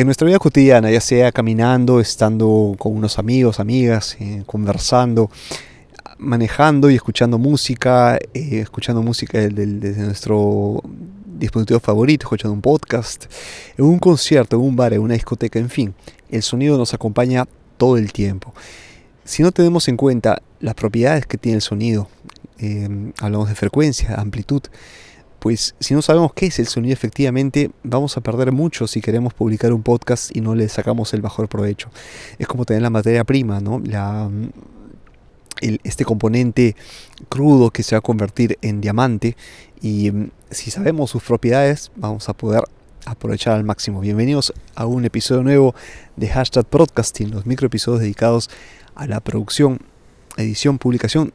En nuestra vida cotidiana, ya sea caminando, estando con unos amigos, amigas, eh, conversando, manejando y escuchando música, eh, escuchando música desde nuestro dispositivo favorito, escuchando un podcast, en un concierto, en un bar, en una discoteca, en fin, el sonido nos acompaña todo el tiempo. Si no tenemos en cuenta las propiedades que tiene el sonido, eh, hablamos de frecuencia, amplitud, pues si no sabemos qué es el sonido efectivamente, vamos a perder mucho si queremos publicar un podcast y no le sacamos el mejor provecho. Es como tener la materia prima, ¿no? La, este componente crudo que se va a convertir en diamante y mm, si sabemos sus propiedades vamos a poder aprovechar al máximo. Bienvenidos a un episodio nuevo de Hashtag Podcasting, los microepisodios dedicados a la producción, edición, publicación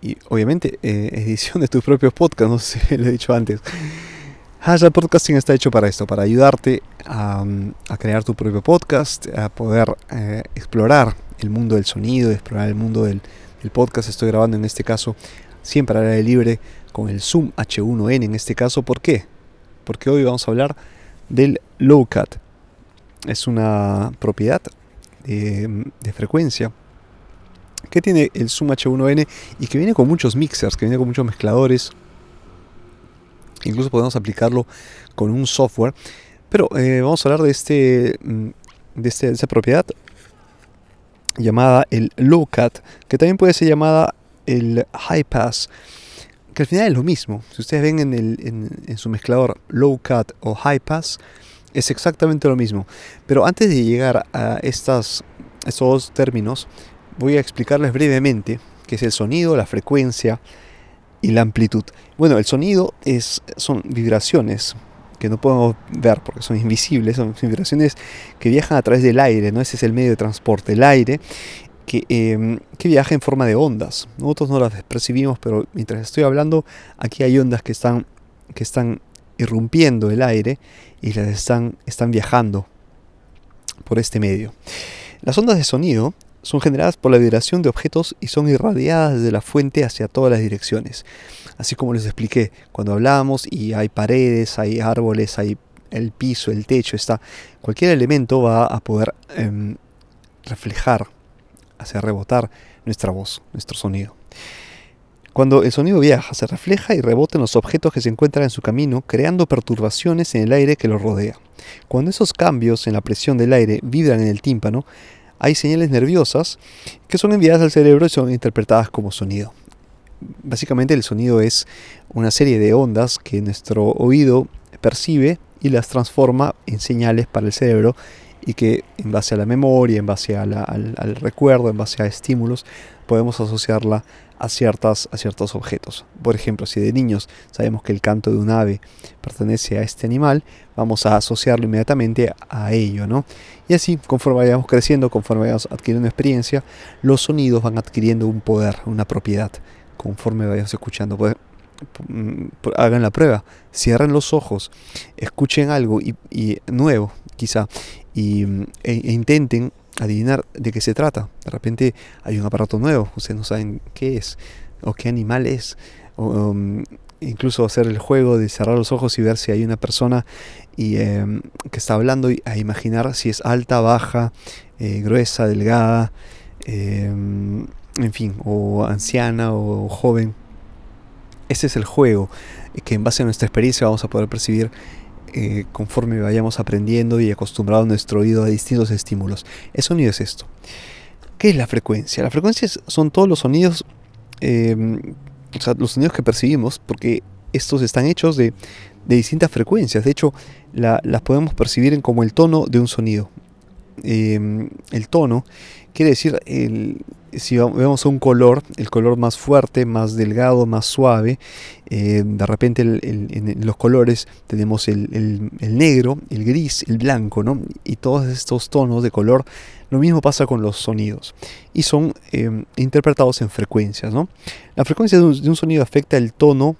y obviamente eh, edición de tus propios podcasts, no sé lo he dicho antes. Hashtag Podcasting está hecho para esto, para ayudarte a, crear tu propio podcast, a poder eh, explorar el mundo del sonido, explorar el mundo del, podcast. Estoy grabando en este caso siempre al aire libre con el Zoom H1N en este caso. ¿Por qué? Porque hoy vamos a hablar del low cut. Es una propiedad de frecuencia que tiene el Zoom H1N y que viene con muchos mixers, que viene con muchos mezcladores. Incluso podemos aplicarlo con un software. Pero eh, vamos a hablar de, este, mm, de, este, de esta propiedad llamada el low cut, que también puede ser llamada el high pass, que al final es lo mismo. Si ustedes ven en, el, en su mezclador low cut o high pass, es exactamente lo mismo. Pero antes de llegar a estas, estos dos términos, voy a explicarles brevemente qué es el sonido, la frecuencia y la amplitud. Bueno, el sonido es, son vibraciones que no podemos ver porque son invisibles, son vibraciones que viajan a través del aire, ¿no? Ese es el medio de transporte, el aire que, em, que, viaja en forma de ondas. Nosotros no las percibimos, pero mientras estoy hablando, aquí hay ondas que están, que están irrumpiendo el aire y las están, están viajando por este medio. Las ondas de sonido son generadas por la vibración de objetos y son irradiadas desde la fuente hacia todas las direcciones. Así como les expliqué, cuando hablábamos y hay paredes, hay árboles, hay el piso, el techo, está cualquier elemento va a poder em, reflejar, hacer rebotar nuestra voz, nuestro sonido. Cuando el sonido viaja, se refleja y rebota en los objetos que se encuentran en su camino, creando perturbaciones en el aire que los rodea. Cuando esos cambios en la presión del aire vibran en el tímpano, hay señales nerviosas que son enviadas al cerebro y son interpretadas como sonido. Básicamente el sonido es una serie de ondas que nuestro oído percibe y las transforma en señales para el cerebro y que en base a la memoria, en base al, al, recuerdo, en base a estímulos, podemos asociarla a, ciertas, a ciertos objetos. Por ejemplo, si de niños sabemos que el canto de un ave pertenece a este animal, vamos a asociarlo inmediatamente a ello, ¿no? Y así, conforme vayamos creciendo, conforme vayamos adquiriendo experiencia, los sonidos van adquiriendo un poder, una propiedad, conforme vayamos escuchando. Pues, mm, hagan la prueba, cierren los ojos, escuchen algo y, nuevo, quizá, y, e, e intenten adivinar de qué se trata. De repente hay un aparato nuevo, ustedes no saben qué es o qué animal es. O, um, incluso hacer el juego de cerrar los ojos y ver si hay una persona y, em, que está hablando y a imaginar si es alta, baja, eh, gruesa, delgada, em, en fin, o anciana o joven. Ese es el juego que en base a nuestra experiencia vamos a poder percibir eh, conforme vayamos aprendiendo y acostumbrado nuestro oído a distintos estímulos. El sonido es esto. ¿Qué es la frecuencia? La frecuencia son todos los sonidos, em, o sea, los sonidos que percibimos, porque estos están hechos de, distintas frecuencias. De hecho, las podemos percibir en como el tono de un sonido. Em, el tono quiere decir el, si vemos un color, el color más fuerte, más delgado, más suave, eh, de repente en los colores tenemos el, negro, el gris, el blanco, ¿no? Y todos estos tonos de color, lo mismo pasa con los sonidos. Y son eh, interpretados en frecuencias, ¿no? La frecuencia de un, sonido afecta el tono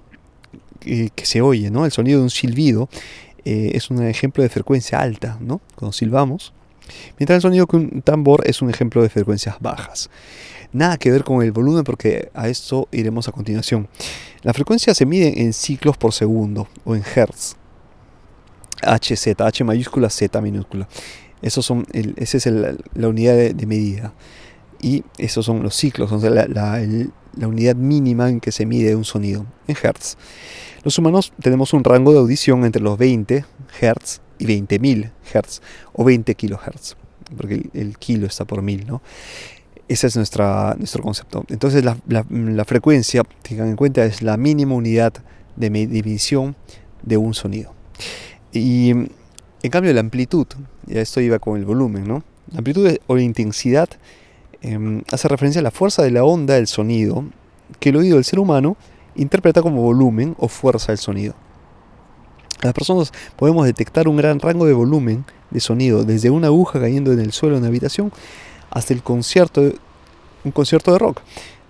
eh, que se oye, ¿no? El sonido de un silbido es un ejemplo de frecuencia alta, ¿no? Cuando silbamos Mientras el sonido con un tambor es un ejemplo de frecuencias bajas. Nada que ver con el volumen porque a esto iremos a continuación. La frecuencia se mide en ciclos por segundo o en hertz. HZ, H mayúscula, Z minúscula. Esos son esa es la unidad de, medida. Y esos son los ciclos, son la, la, unidad mínima en que se mide un sonido, en Hertz. Los humanos tenemos un rango de audición entre los 20 Hz y 20.000 Hz o 20 kHz, porque el, kilo está por mil, ¿no? Ese es nuestra, nuestro concepto. Entonces la, la, frecuencia, tengan en cuenta, es la mínima unidad de medición de un sonido. Y en cambio la amplitud, ya esto iba con el volumen, ¿no? La amplitud o la intensidad em, hace referencia a la fuerza de la onda del sonido que el oído del ser humano interpreta como volumen o fuerza del sonido. Las personas podemos detectar un gran rango de volumen de sonido, desde una aguja cayendo en el suelo de una habitación hasta el concierto, un concierto de rock.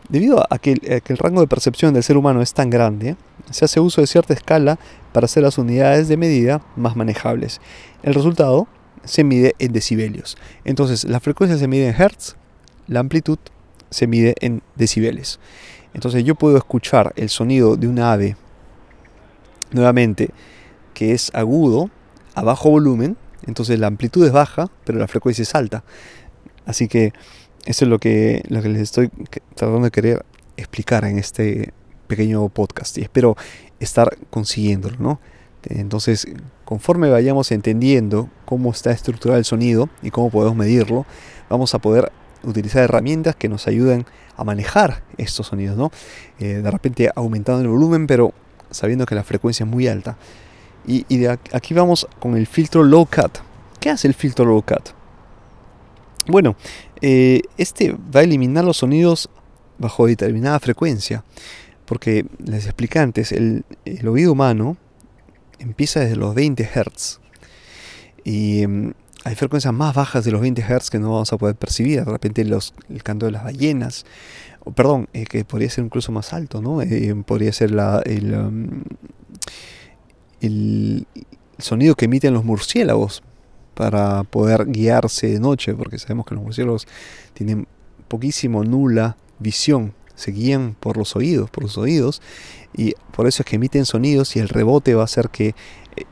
Debido a que, el, rango de percepción del ser humano es tan grande, se hace uso de cierta escala para hacer las unidades de medida más manejables. El resultado se mide en decibelios. Entonces, la frecuencia se mide en hertz, la amplitud se mide en decibeles. Entonces, yo puedo escuchar el sonido de un ave nuevamente que es agudo a bajo volumen, entonces la amplitud es baja, pero la frecuencia es alta. Así que eso es lo que, lo que les estoy tratando de querer explicar en este pequeño podcast y espero estar consiguiéndolo, ¿no? Entonces, conforme vayamos entendiendo cómo está estructurado el sonido y cómo podemos medirlo, vamos a poder utilizar herramientas que nos ayuden a manejar estos sonidos, ¿no? Eh, de repente aumentando el volumen, pero sabiendo que la frecuencia es muy alta. Y, aquí vamos con el filtro low cut. ¿Qué hace el filtro low cut? Bueno, eh, este va a eliminar los sonidos bajo determinada frecuencia. Porque les expliqué antes, el, oído humano empieza desde los 20 Hz. Y mm, hay frecuencias más bajas de los 20 Hz que no vamos a poder percibir. De repente los, el canto de las ballenas, perdón, eh, que podría ser incluso más alto, ¿no? Eh, podría ser la, el, um, el sonido que emiten los murciélagos para poder guiarse de noche, porque sabemos que los murciélagos tienen poquísimo, nula visión, se guían por los oídos, por los oídos, y por eso es que emiten sonidos y el rebote va a hacer que,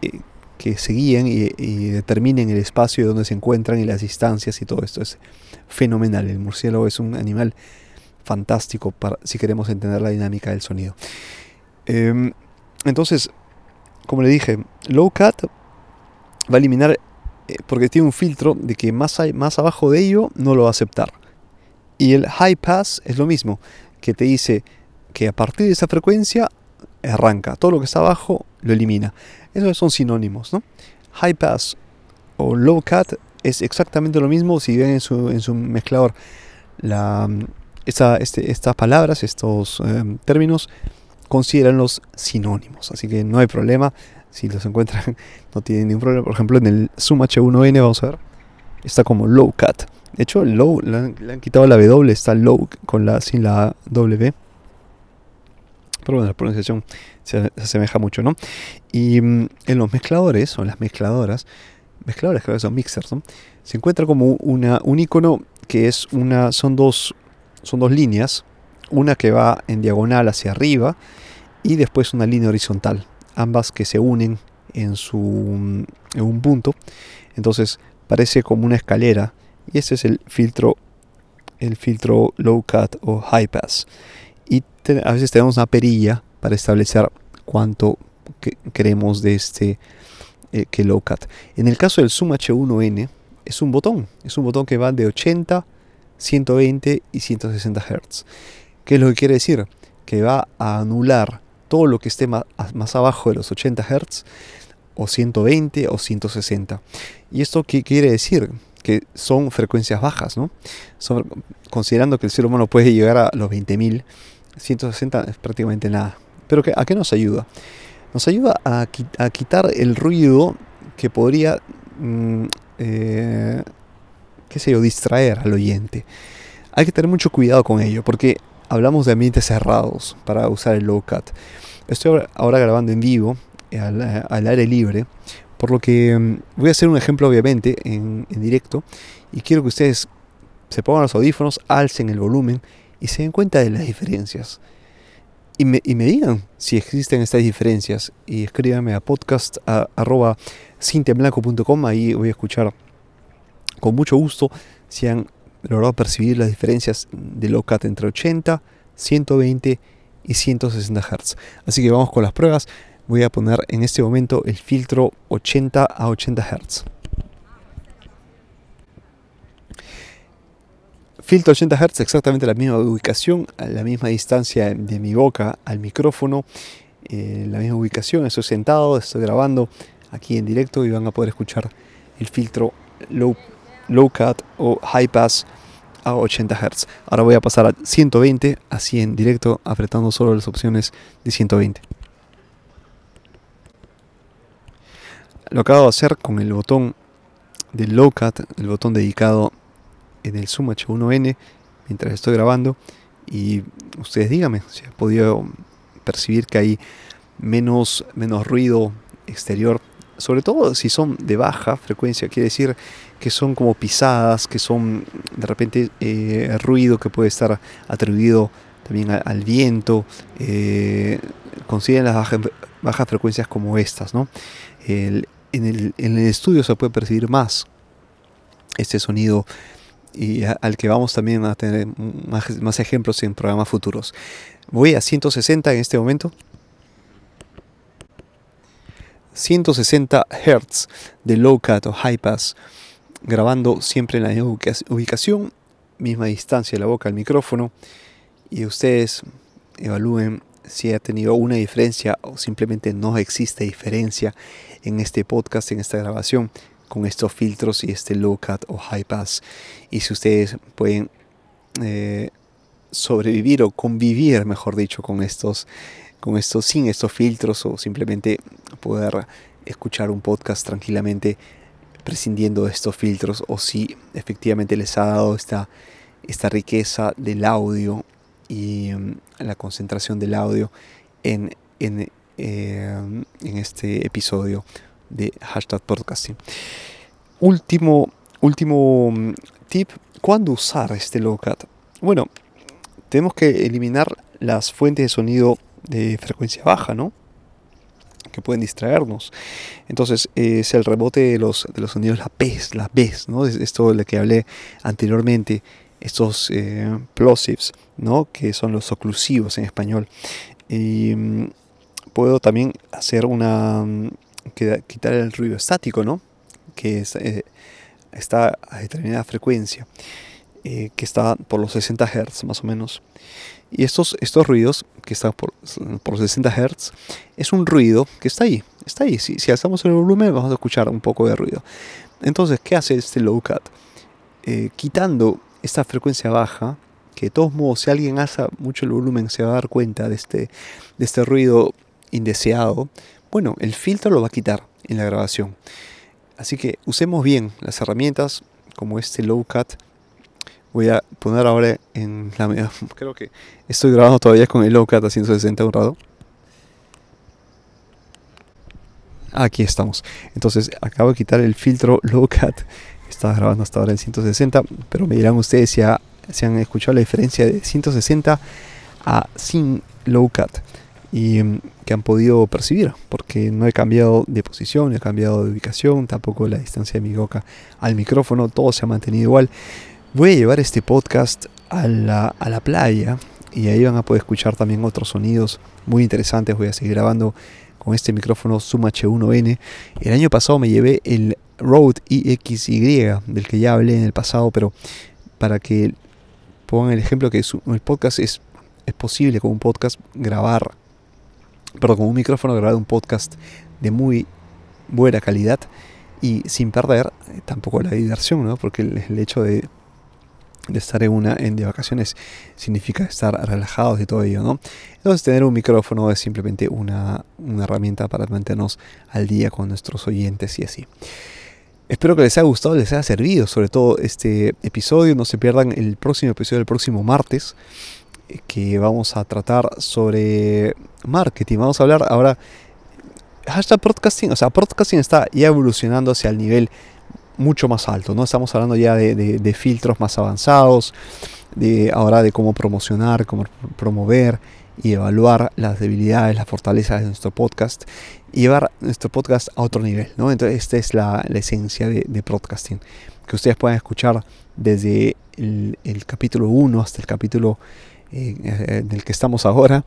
eh, que se guíen y, determinen el espacio donde se encuentran y las distancias y todo esto es fenomenal. El murciélago es un animal fantástico para, si queremos entender la dinámica del sonido. Em, entonces, como le dije, low cut va a eliminar eh, porque tiene un filtro de que más, más abajo de ello no lo va a aceptar. Y el high pass es lo mismo, que te dice que a partir de esa frecuencia arranca, todo lo que está abajo lo elimina. Esos son sinónimos, ¿no? High pass o low cut es exactamente lo mismo si ven en su, en su mezclador la, esta, este, estas palabras, estos eh, términos, consideran los sinónimos. Así que no hay problema si los encuentran, no tienen ningún problema. Por ejemplo, en el Zoom H1N, vamos a ver, está como low cut. De hecho, low, le han, quitado la W, está low con la, sin la W. Pero bueno, la pronunciación se, asemeja mucho, ¿no? Y mm, en los mezcladores, o en las mezcladoras, mezcladores creo que son mixers, ¿no? Se encuentra como una, un icono que es una, son dos, son dos líneas, una que va en diagonal hacia arriba y después una línea horizontal ambas que se unen en, su, en un punto. Entonces parece como una escalera y este es el filtro el filtro low cut o high pass. Y a veces tenemos una perilla para establecer cuánto queremos de este eh, que low cut. En el caso del zoom h1n es un botón es un botón que va de 80 120 y 160 Hz ¿qué es lo que quiere decir? que va a anular todo lo que esté más, abajo de los 80 Hz o 120 o 160. ¿Y esto qué quiere decir? Que son frecuencias bajas, ¿no? considerando que el ser humano puede llegar a los 20.000, 160 es prácticamente nada. Pero ¿a qué nos ayuda? Nos ayuda a, quitar el ruido que podría, mm, eh, qué sé yo, distraer al oyente. Hay que tener mucho cuidado con ello, porque hablamos de ambientes cerrados para usar el low cut. Estoy ahora grabando en vivo, al, aire libre, por lo que mm, voy a hacer un ejemplo obviamente en, directo y quiero que ustedes se pongan los audífonos, alcen el volumen y se den cuenta de las diferencias. y me, y me digan si existen estas diferencias y escríbanme a podcast a, arroba ahí voy a escuchar con mucho gusto si han logrado percibir las diferencias de low cut entre 80, 120 y 160 Hz. Así que vamos con las pruebas. Voy a poner en este momento el filtro 80 a 80 Hz. Filtro 80 Hz, exactamente la misma ubicación, la misma distancia de mi boca al micrófono, eh, la misma ubicación. Estoy sentado, estoy grabando aquí en directo y van a poder escuchar el filtro low, low cut o high pass a 80 Hz. Ahora voy a pasar a 120, así en directo, apretando solo las opciones de 120. Lo acabo de hacer con el botón del low cut, el botón dedicado en el Zoom H1N mientras estoy grabando y ustedes díganme si han podido percibir que hay menos, menos ruido exterior, sobre todo si son de baja frecuencia, quiere decir que son como pisadas, que son de repente eh, ruido que puede estar atribuido también al viento, eh, las bajas frecuencias como estas. ¿no? en, el, en, el, estudio se puede percibir más este sonido y al que vamos también a tener más, más ejemplos en programas futuros. Voy a 160 en este momento. 160 Hz de low cut o high pass, grabando siempre en la misma ubicación, misma distancia de la boca al micrófono, y ustedes evalúen si ha tenido una diferencia o simplemente no existe diferencia en este podcast, en esta grabación con estos filtros y este low cut o high pass. Y si ustedes pueden eh, sobrevivir o convivir, mejor dicho, con estos, con sin estos filtros o simplemente poder escuchar un podcast tranquilamente prescindiendo de estos filtros o si efectivamente les ha dado esta, esta riqueza del audio y mm, la concentración del audio en, en, eh, en este episodio de hashtag podcasting. Último, último mm, tip, ¿cuándo usar este low cut? Bueno, tenemos que eliminar las fuentes de sonido de frecuencia baja, ¿no? Que pueden distraernos. Entonces es el rebote de los, de los sonidos, las Bs, las Bs, ¿no? Esto de lo que hablé anteriormente, estos eh, plosives, ¿no? Que son los oclusivos en español. Y mm, puedo también hacer una, mm, quitar el ruido estático, ¿no? Que eh, está a determinada frecuencia, eh, que está por los 60 Hz más o menos. Y estos, estos ruidos que están por, por 60 Hz es un ruido que está ahí, está ahí. Si, si alzamos el volumen vamos a escuchar un poco de ruido. Entonces, ¿qué hace este low cut? Eh, quitando esta frecuencia baja, que de todos modos si alguien alza mucho el volumen se va a dar cuenta de este, de este ruido indeseado, bueno, el filtro lo va a quitar en la grabación. Así que usemos bien las herramientas como este low cut. Voy a poner ahora en la creo que estoy grabando todavía con el low cut a 160 grado. Aquí estamos. Entonces acabo de quitar el filtro low cut. Estaba grabando hasta ahora en 160, pero me dirán ustedes si, han escuchado la diferencia de 160 a sin low cut y mm, que han podido percibir, porque no he cambiado de posición, no he cambiado de ubicación, tampoco la distancia de mi boca al micrófono, todo se ha mantenido igual. Voy a llevar este podcast a la, a la playa y ahí van a poder escuchar también otros sonidos muy interesantes. Voy a seguir grabando con este micrófono Zoom H1N. El año pasado me llevé el Rode EXY, del que ya hablé en el pasado, pero para que pongan el ejemplo que el podcast es, es posible con un podcast grabar pero con un micrófono grabado un podcast de muy buena calidad y sin perder tampoco la diversión, ¿no? porque el, hecho de, estar en una en de vacaciones significa estar relajados y todo ello, ¿no? Entonces tener un micrófono es simplemente una, una herramienta para mantenernos al día con nuestros oyentes y así. Espero que les haya gustado, les haya servido sobre todo este episodio. No se pierdan el próximo episodio del próximo martes que vamos a tratar sobre marketing. Vamos a hablar ahora hashtag podcasting, o sea, podcasting está ya evolucionando hacia el nivel mucho más alto, ¿no? Estamos hablando ya de, filtros más avanzados, de ahora de cómo promocionar, cómo promover y evaluar las debilidades, las fortalezas de nuestro podcast y llevar nuestro podcast a otro nivel. ¿no? Entonces esta es la, esencia de, de, podcasting, que ustedes puedan escuchar desde el, capítulo 1 hasta el capítulo eh, en el que estamos ahora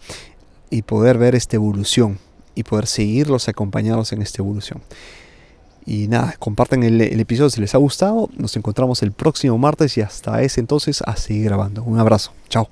y poder ver esta evolución y poder seguirlos, acompañarlos en esta evolución. Y nada, compartan el, el, episodio si les ha gustado. Nos encontramos el próximo martes y hasta ese entonces a seguir grabando. Un abrazo. Chao.